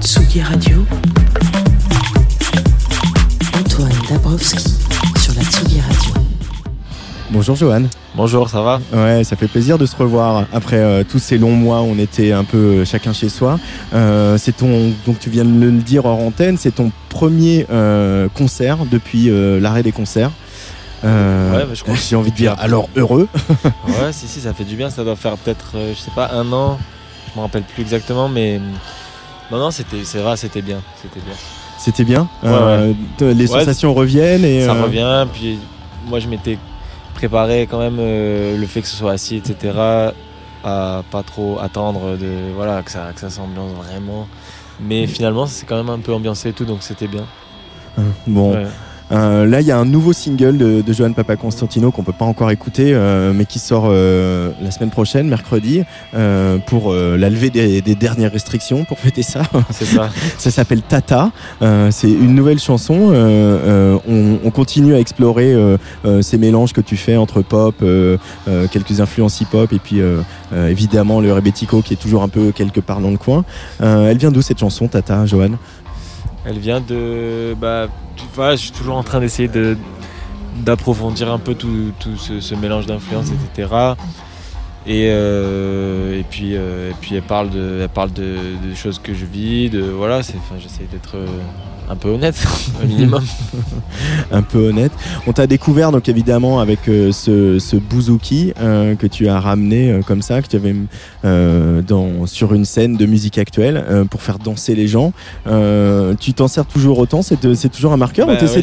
Tsugi Radio. Antoine Dabrowski Bonjour Johan. Bonjour, ça va Ouais, ça fait plaisir de se revoir après euh, tous ces longs mois où on était un peu euh, chacun chez soi. Euh, c'est ton, donc tu viens de le dire hors antenne, c'est ton premier concert depuis l'arrêt des concerts. Ouais, bah, je crois. J'ai envie de dire alors heureux. Ouais, si, si, ça fait du bien. Ça doit faire peut-être, je sais pas, un an. Je me rappelle plus exactement, mais. Non, non, c'était, c'est vrai, c'était bien. C'était bien. C'était bien. Ouais, te- les Ouais, sensations reviennent et Ça revient, puis moi je m'étais préparé quand même euh, le fait que ce soit assis, etc. À pas trop attendre de, voilà, que ça, que ça s'ambiance vraiment. Mais finalement, c'est quand même un peu ambiancé et tout, donc c'était bien. bon. Ouais. Euh, là, il y a un nouveau single de, de Johan Papa Constantino qu'on peut pas encore écouter, euh, mais qui sort euh, la semaine prochaine, mercredi, euh, pour euh, la levée des, des dernières restrictions, pour fêter ça. C'est ça. Ça s'appelle Tata. Euh, c'est une nouvelle chanson. Euh, euh, on, on continue à explorer euh, euh, ces mélanges que tu fais entre pop, euh, euh, quelques influences hip-hop et puis euh, euh, évidemment le rebetico qui est toujours un peu quelque part dans le coin. Euh, elle vient d'où cette chanson, Tata, Johan? Elle vient de. Bah, je suis toujours en train d'essayer de d'approfondir un peu tout, tout ce, ce mélange d'influences, etc. Et, euh, et puis euh, et puis elle parle de elle parle de, de choses que je vis, de voilà, c'est enfin j'essaie d'être un peu honnête au minimum. un peu honnête. On t'a découvert donc évidemment avec euh, ce, ce bouzouki euh, que tu as ramené euh, comme ça, que tu avais dans, sur une scène de musique actuelle pour faire danser les gens. Tu t'en sers toujours autant? C'est toujours un marqueur Bah ou t'essaies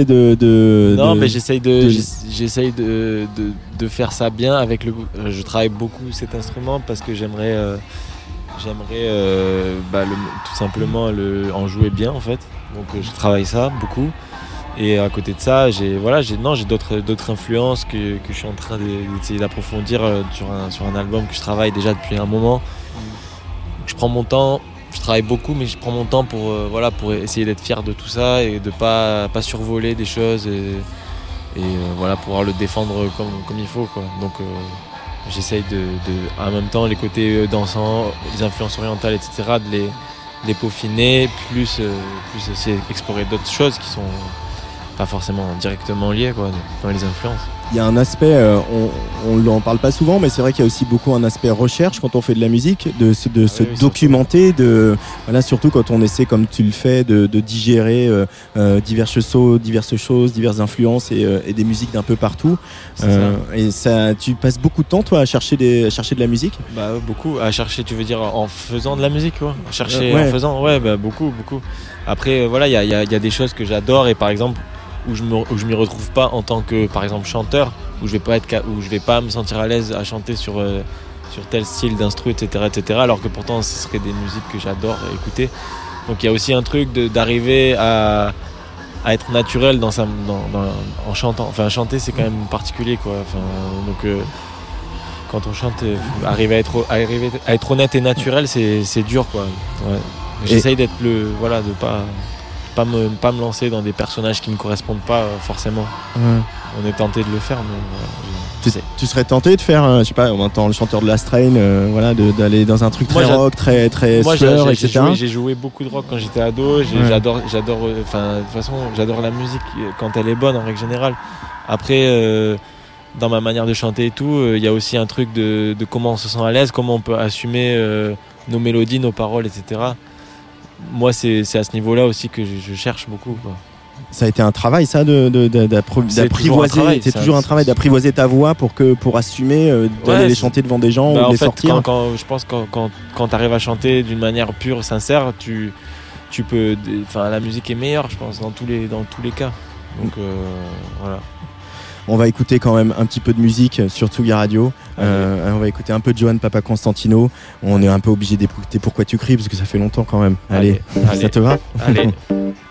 ouais, de, de, de- non, de- mais j'essaye de, de- j'ess- j'essaye de, de, faire ça bien avec le. Je travaille beaucoup cet instrument parce que j'aimerais, j'aimerais euh, bah, tout simplement le, en jouer bien en fait. Donc euh, je travaille ça beaucoup. Et à côté de ça, j'ai voilà, d'autres influences que, que je suis en train de- d'essayer d'approfondir euh, sur un sur un album que je travaille déjà depuis un moment. Je prends mon temps. Je travaille beaucoup, mais je prends mon temps pour voilà pour essayer d'être fier de tout ça et de pas pas survoler des choses et, pouvoir le défendre comme, comme il faut quoi. Donc j'essaye de, en même temps les côtés euh, dansants, les influences orientales etc de les, peaufiner plus euh, plus explorer d'autres choses qui sont pas forcément directement liées dans les influences. Il y a un aspect, euh, on n'en parle pas souvent, mais c'est vrai qu'il y a aussi beaucoup un aspect recherche quand on fait de la musique, de, se- de se oui, oui, documenter, de voilà surtout quand on essaie, comme tu le fais, de, de digérer euh, euh, diverses choses, diverses choses, diverses influences et, euh, et des musiques d'un peu partout. Euh, et ça, tu passes beaucoup de temps toi à chercher des, à chercher de la musique? Bah beaucoup à chercher tu veux dire en faisant de la musique quoi À chercher ouais. en faisant ouais bah beaucoup beaucoup après voilà il y a, il y a- il y a des choses que j'adore et par exemple où je me où je m'y retrouve pas en tant que par exemple chanteur où je vais pas être où je vais pas me sentir à l'aise à chanter sur euh, sur tel style d'instru etc etc alors que pourtant ce serait des musiques que j'adore écouter donc il y a aussi un truc d'arriver à à être naturel dans sa dans, dans- en chantant enfin chanter c'est quand même particulier quoi enfin donc euh, quand on chante, euh, arriver à être, arriver à être honnête et naturel, c'est c'est dur quoi. Ouais. J'essaye d'être le, voilà, de pas, pas me, pas me lancer dans des personnages qui me correspondent pas euh, forcément. On est tenté de le faire, mais je- Tu, tu serais tenté de faire, euh, je sais pas, on entend le chanteur de la Strain, euh, voilà, d'aller dans un truc très rock, très très Moi, j'ai etc. joué, j'ai joué beaucoup de rock quand j'étais ado. Ouais. J'adore, j'adore. euh, Enfin, de toute façon, j'adore la musique euh, quand elle est bonne en règle générale. Après, euh, dans ma manière de chanter et tout, euh, il y a aussi un truc de, de comment on se sent à l'aise, comment on peut assumer euh, nos mélodies, nos paroles, etc. Moi, c'est à ce niveau-là aussi que je, je cherche beaucoup. Quoi. Ça a été un travail, ça, d'apprivoiser. C'est toujours un travail d'apprivoiser ta voix pour que pour assumer euh, d'aller Ouais, les c'est- chanter devant des gens Bah, ou de en les fait, sortir. Quand, quand- je pense que quand, quand, quand tu arrives à chanter d'une manière pure, sincère, tu, tu peux. Enfin, la musique est meilleure, je pense, dans tous les, dans tous les cas. Donc euh, voilà. On va écouter quand même un petit peu de musique sur Tsugi Radio. Euh, on va écouter un peu de Johan Papa Constantino. On est un peu obligé d'écouter Pourquoi tu cries parce que ça fait longtemps quand même. Allez, Allez, ça te va Allez.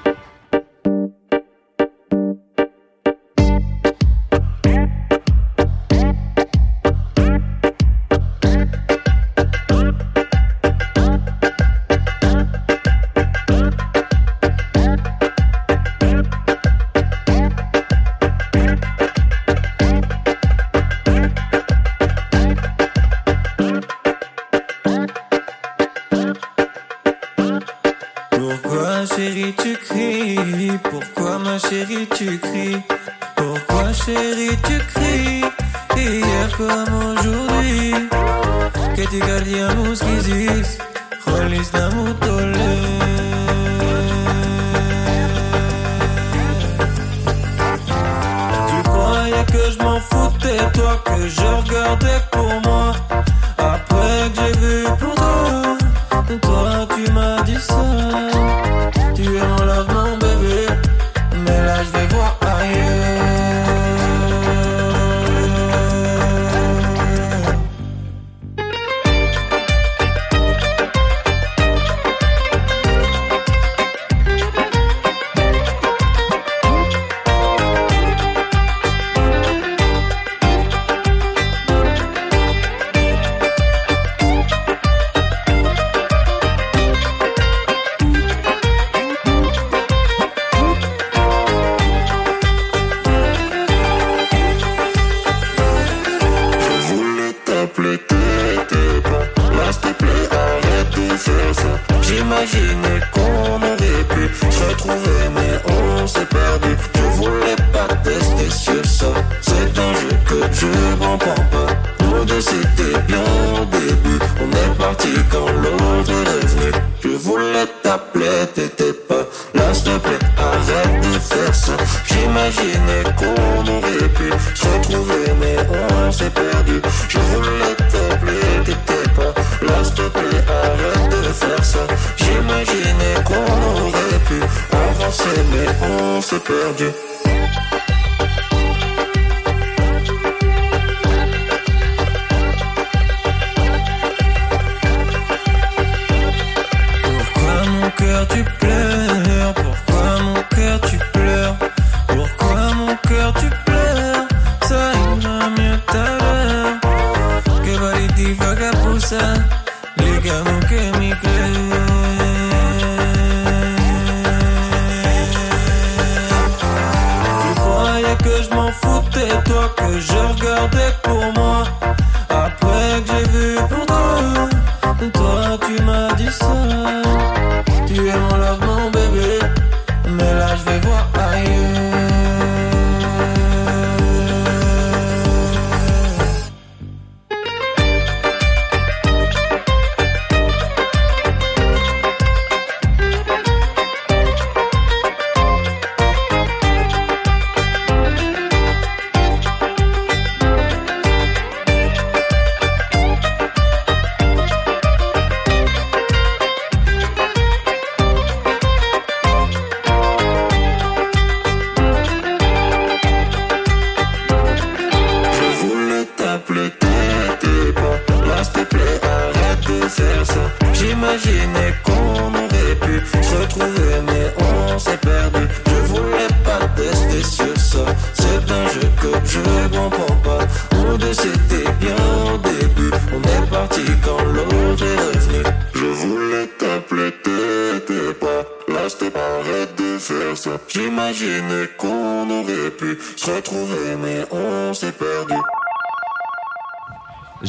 avancer, mais on s'est perdu.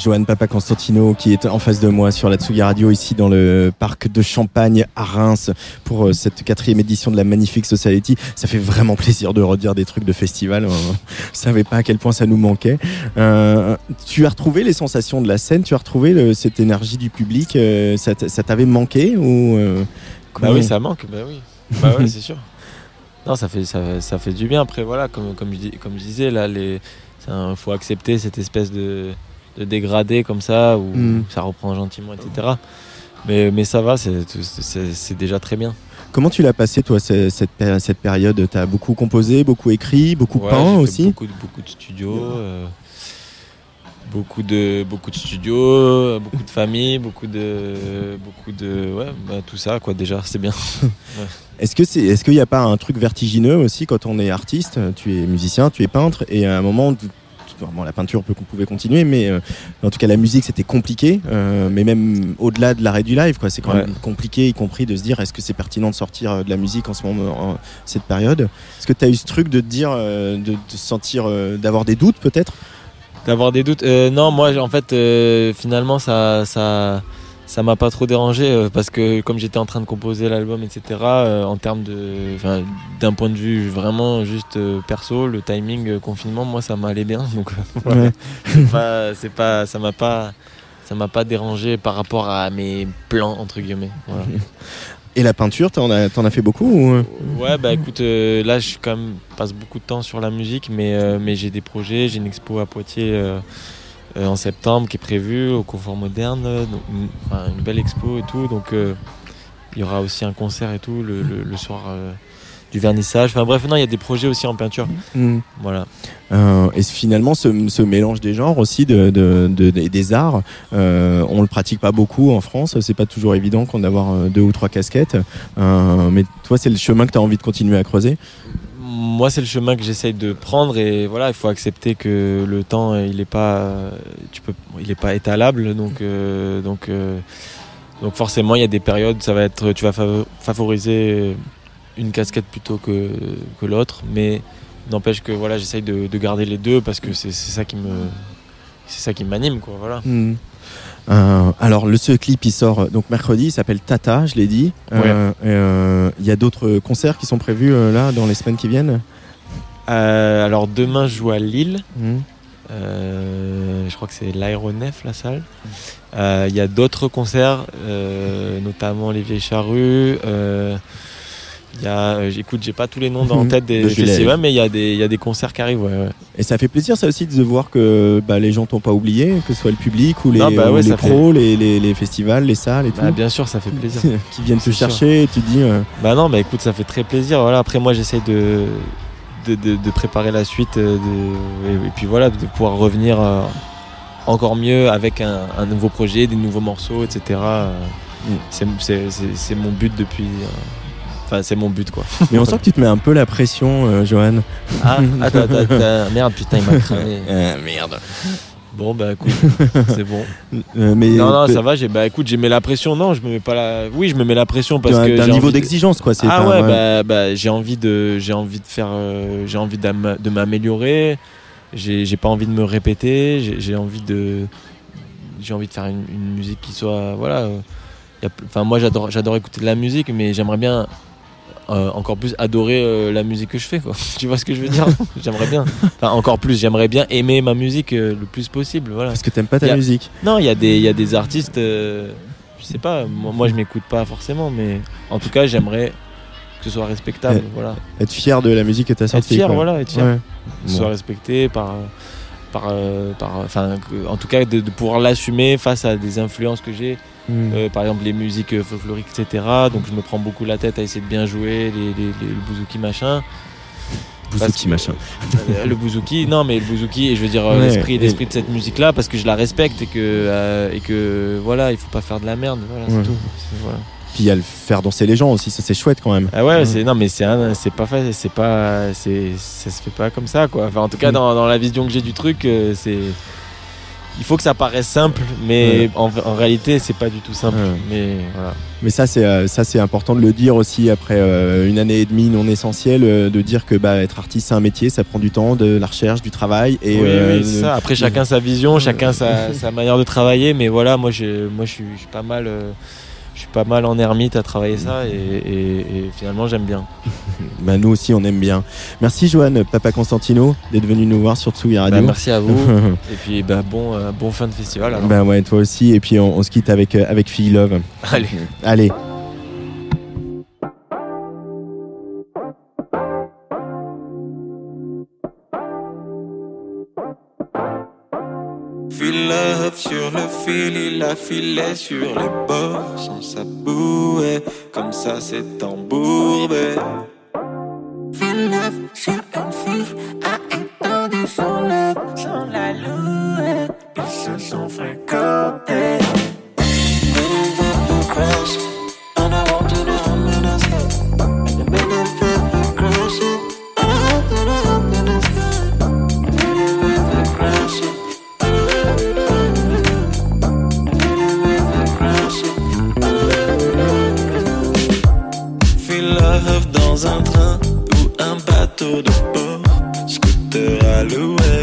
Johan Papa Constantino qui est en face de moi sur la Tsugi Radio ici dans le parc de Champagne à Reims pour euh, cette quatrième édition de la Magnifique Society. Ça fait vraiment plaisir de redire des trucs de festival. Euh, Je savais pas à quel point ça nous manquait. Euh, tu as retrouvé les sensations de la scène, tu as retrouvé le- cette énergie du public. euh, ça t'avait manqué ou euh, Bah oui, ça manque, bah oui. Bah ouais, c'est sûr. Non, ça fait, ça, ça fait du bien. Après, voilà, comme, comme, je, dis- comme je disais, là, il faut accepter cette espèce de, de dégradé comme ça, où Mm. ça reprend gentiment, etc. Mais, mais ça va, c'est déjà très bien. Comment tu l'as passé toi ce- cette, cette période? Tu as beaucoup composé, beaucoup écrit, beaucoup Ouais, peint aussi? Beaucoup de, beaucoup de studios. euh, beaucoup de beaucoup de studios, euh, beaucoup de familles, beaucoup de beaucoup de ouais, bah, tout ça quoi déjà, c'est bien. Est-ce que c'est, est-ce qu'il n'y a pas un truc vertigineux aussi quand on est artiste? Tu es musicien, tu es peintre, et à un moment, bon, la peinture peut qu'on pouvait continuer, mais euh, en tout cas la musique c'était compliqué, euh, mais même au-delà de l'arrêt du live, quoi, c'est quand même compliqué, y compris de se dire est-ce que c'est pertinent de sortir euh, de la musique en ce moment, en cette période? Est-ce que tu as eu ce truc de te dire, de te sentir, d'avoir des doutes peut-être? D'avoir des doutes. Euh, non, moi, en fait, finalement, ça, ça, ça m'a pas trop dérangé euh, parce que comme j'étais en train de composer l'album, etc. euh, en termes de, enfin, d'un point de vue vraiment juste euh, perso, le timing euh, confinement, moi ça m'allait bien. Donc euh. Ouais. c'est pas, c'est pas, ça m'a pas, ça m'a pas dérangé par rapport à mes plans entre guillemets. Voilà. Et la peinture, t'en as, t'en as fait beaucoup ou... Ouais, bah écoute, euh, là je suis quand même passe beaucoup de temps sur la musique, mais, euh, mais j'ai des projets, j'ai une expo à Poitiers euh, euh, en septembre qui est prévue au Confort Moderne, euh, donc, une, enfin, une belle expo et tout, donc euh, il y aura aussi un concert et tout le, le- le soir euh, du vernissage. Enfin bref, non, il y a des projets aussi en peinture. Mm. Voilà. Euh, et finalement, ce, ce mélange des genres aussi, de, de- de- des- des arts, euh, on le pratique pas beaucoup en France. C'est pas toujours évident qu'on d'avoir deux ou trois casquettes. Euh, mais toi, c'est le chemin que tu as envie de continuer à creuser? Moi, c'est le chemin que j'essaye de prendre et voilà, il faut accepter que le temps, il est pas, tu peux, il pas étalable, donc euh, donc euh, donc forcément, il y a des périodes, ça va être, tu vas fav- favoriser une casquette plutôt que que l'autre, mais n'empêche que voilà, j'essaye de, de garder les deux parce que c'est ça qui me, c'est ça qui m'anime quoi, voilà. Mm. Euh, alors, le ce clip, il sort euh, donc mercredi. Il s'appelle Tata, je l'ai dit. Euh, euh, Il y a d'autres concerts qui sont prévus là dans les semaines qui viennent. Alors demain, je joue à Lille. Mm. Euh, je crois que c'est l'aéronef la salle. Il y a d'autres concerts, notamment les Vieilles Charrues. Il a, euh, j'écoute, j'ai pas tous les noms dans en tête des De festivals, mais il y a des, il y a des concerts qui arrivent. Ouais, ouais. Et ça fait plaisir, ça aussi, de voir que bah, les gens t'ont pas oublié, que ce soit le public ou les, Non, bah ouais, les pros, les, les- les festivals, les salles et tout. Bah, bien sûr, ça fait plaisir. qui viennent te sûr. chercher et tu te dis. euh, Bah non, bah écoute, ça fait très plaisir. Voilà, après moi, j'essaie de, de, de- préparer la suite, euh, de- et, et puis voilà, de pouvoir revenir euh, encore mieux avec un, un nouveau projet, des nouveaux morceaux, etc. Mm. c'est mon but depuis. Enfin, c'est mon but quoi. Mais on sent que tu te mets un peu la pression, euh, Johan. Ah, attends, attends, attends, merde, putain, il m'a cramé. Euh, merde. Bon, bah écoute, c'est bon. Euh, mais Non, non, ça va, j'ai, bah écoute, j'ai mis la pression. Non, je me mets pas la. Oui, je me mets la pression parce que. d'un j'ai niveau de- d'exigence, quoi. c'est Ah pas- ouais, bah, bah, j'ai envie de, j'ai envie de faire, euh, j'ai envie de m'améliorer. J'ai, j'ai pas envie de me répéter. J'ai, envie de, j'ai envie de faire une, une musique qui soit, voilà. y a p- Enfin, moi, j'adore, j'adore écouter de la musique, mais j'aimerais bien euh, encore plus adorer euh, la musique que je fais, quoi. tu vois ce que je veux dire? J'aimerais bien. Enfin, encore plus, j'aimerais bien aimer ma musique euh, le plus possible, voilà. Parce que t'aimes pas ta a- musique. Non, il y a des, il y a des artistes, je sais pas, moi, moi je m'écoute pas forcément, mais en tout cas j'aimerais que ce soit respectable, voilà. Être fier de la musique que t'as Être sortie. fier, quoi. voilà, être fier. Ouais. Que ce soit respecté par, par, euh, par, enfin, en tout cas de, de pouvoir l'assumer face à des influences que j'ai, Mm. euh, par exemple les musiques euh, folkloriques, etc. Donc je me prends beaucoup la tête à essayer de bien jouer les, les, les- le bouzouki machin. Bouzouki, que- machin. Euh, le bouzouki, non mais le bouzouki, et je veux dire euh, Ouais, l'esprit, et- de cette musique-là, parce que je la respecte et que, euh, et que voilà, il faut pas faire de la merde, voilà, Ouais. c'est tout. Voilà. Puis il y a le faire danser les gens aussi, ça c'est chouette quand même. Ah ouais, Ouais. c'est non mais c'est un- c'est pas facile, c'est pas c'est ça se fait pas comme ça quoi. Enfin en tout cas Mm. dans, dans la vision que j'ai du truc, euh, c'est il faut que ça paraisse simple, mais Ouais. en, en réalité c'est pas du tout simple. Ouais. Mais voilà. Mais ça c'est euh, ça c'est important de le dire aussi après euh, une année et demie non essentielle, euh, de dire que bah, être artiste c'est un métier, ça prend du temps, de la recherche, du travail et oui, euh, oui, c'est ça. Après chacun sa vision, chacun sa, sa manière de travailler, mais voilà, moi je moi je suis, je suis pas mal euh, je suis pas mal en ermite à travailler ça et, et- et finalement j'aime bien. bah, nous aussi on aime bien. Merci Johan, Papa Constantino, d'être venu nous voir sur Tsugi Radio. Bah, merci à vous et puis bah, bon euh, bon fin de festival alors. Bah ouais, toi aussi. Et puis on, on se quitte avec, euh, avec Fille Love. Allez. Allez. Sur le fil, il a filé sur les bords sans sa bouée, comme ça c'est embourbé. Love sur une fille a étendu son love sans la louer, ils se sont fréquentés. Dans un train ou un bateau de port, scooter à louer,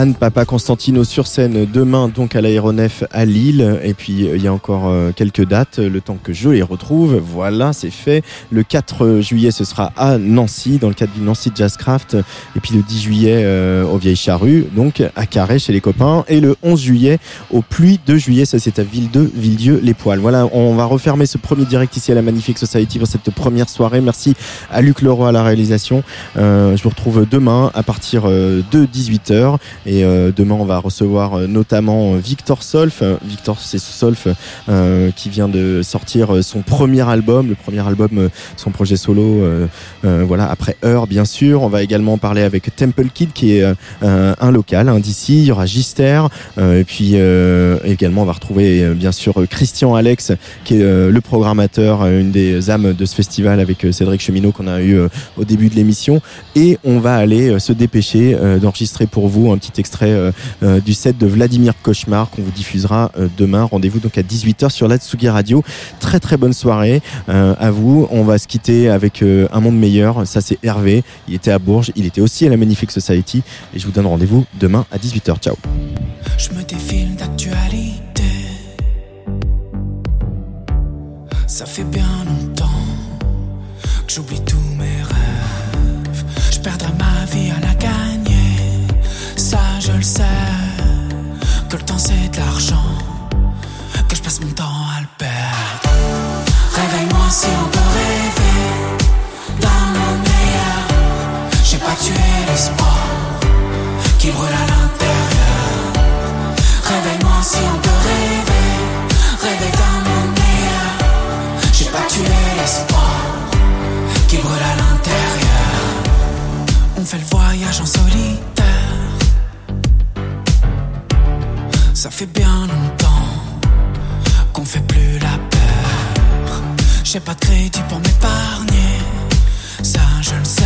Johan Papa Constantino sur scène demain donc à l'aéronef à Lille. Et puis euh, il y a encore euh, quelques dates le temps que je les retrouve. Voilà c'est fait. Le 4 juillet ce sera à Nancy dans le cadre du Nancy Jazzcraft et puis le 10 juillet euh, au Vieilles Charrues donc à Carré chez les copains. Et le 11 juillet au Pluie de juillet ça c'est à Ville 2 Villedieu les Poils voilà on va refermer ce premier direct ici à la Magnifique Society pour cette première soirée. Merci à Luc Leroy à la réalisation. Euh, je vous retrouve demain à partir euh, de 18h et euh, demain on va recevoir euh, notamment euh, Victor Solf. Victor c'est Solf qui vient de sortir son premier album le premier album son projet solo voilà après Heure bien sûr. On va également parler avec Temple Kid qui est un local hein, d'ici. Il y aura Gister et puis également on va retrouver bien sûr Christian Alex qui est le programmateur une des âmes de ce festival avec Cédric Cheminot qu'on a eu au début de l'émission. Et on va aller se dépêcher d'enregistrer pour vous un petit extrait euh, euh, du set de Vladimir Cauchemar qu'on vous diffusera euh, demain. Rendez-vous donc à 18h sur la Tsugi Radio. Très très bonne soirée à vous. On va se quitter avec un monde meilleur. Ça c'est Hervé. Il était à Bourges. Il était aussi à la Magnifique Society. Et je vous donne rendez-vous demain à 18h. Ciao. Je me défile d'actualité. Ça fait bien longtemps que j'oublie tous mes rêves. Je perdrai ma vie à la le sais. Que le temps c'est de l'argent. Que je passe mon temps à le perdre. Réveille-moi si on peut Ça fait bien longtemps qu'on fait plus la peur. J'ai pas de crédit pour m'épargner. Ça, je le sais.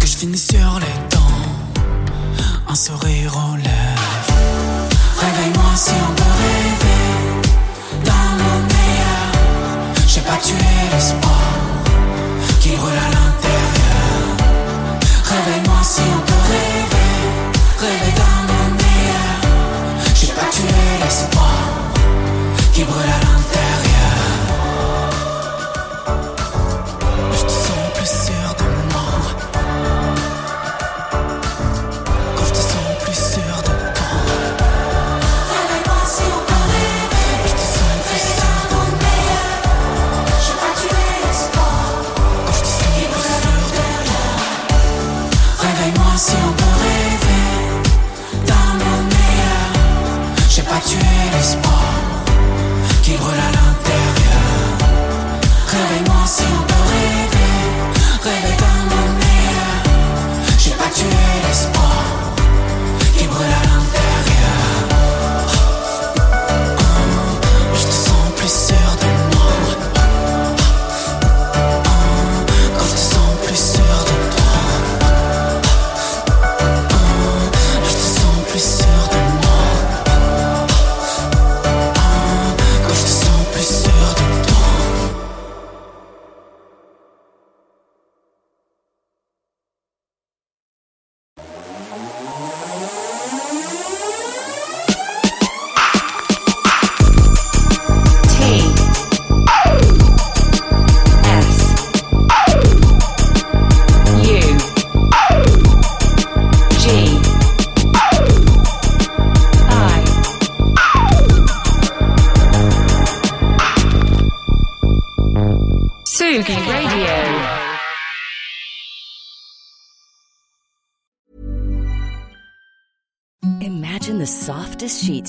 Que je finis sur les dents un sourire aux lèvres. Réveille-moi si on peut rêver dans mon meilleur. J'ai pas tué l'espoir qui brûle à l'intérieur. Réveille-moi si on peut rêver, rêver dans tué l'espoir qui brûle à l'intérieur.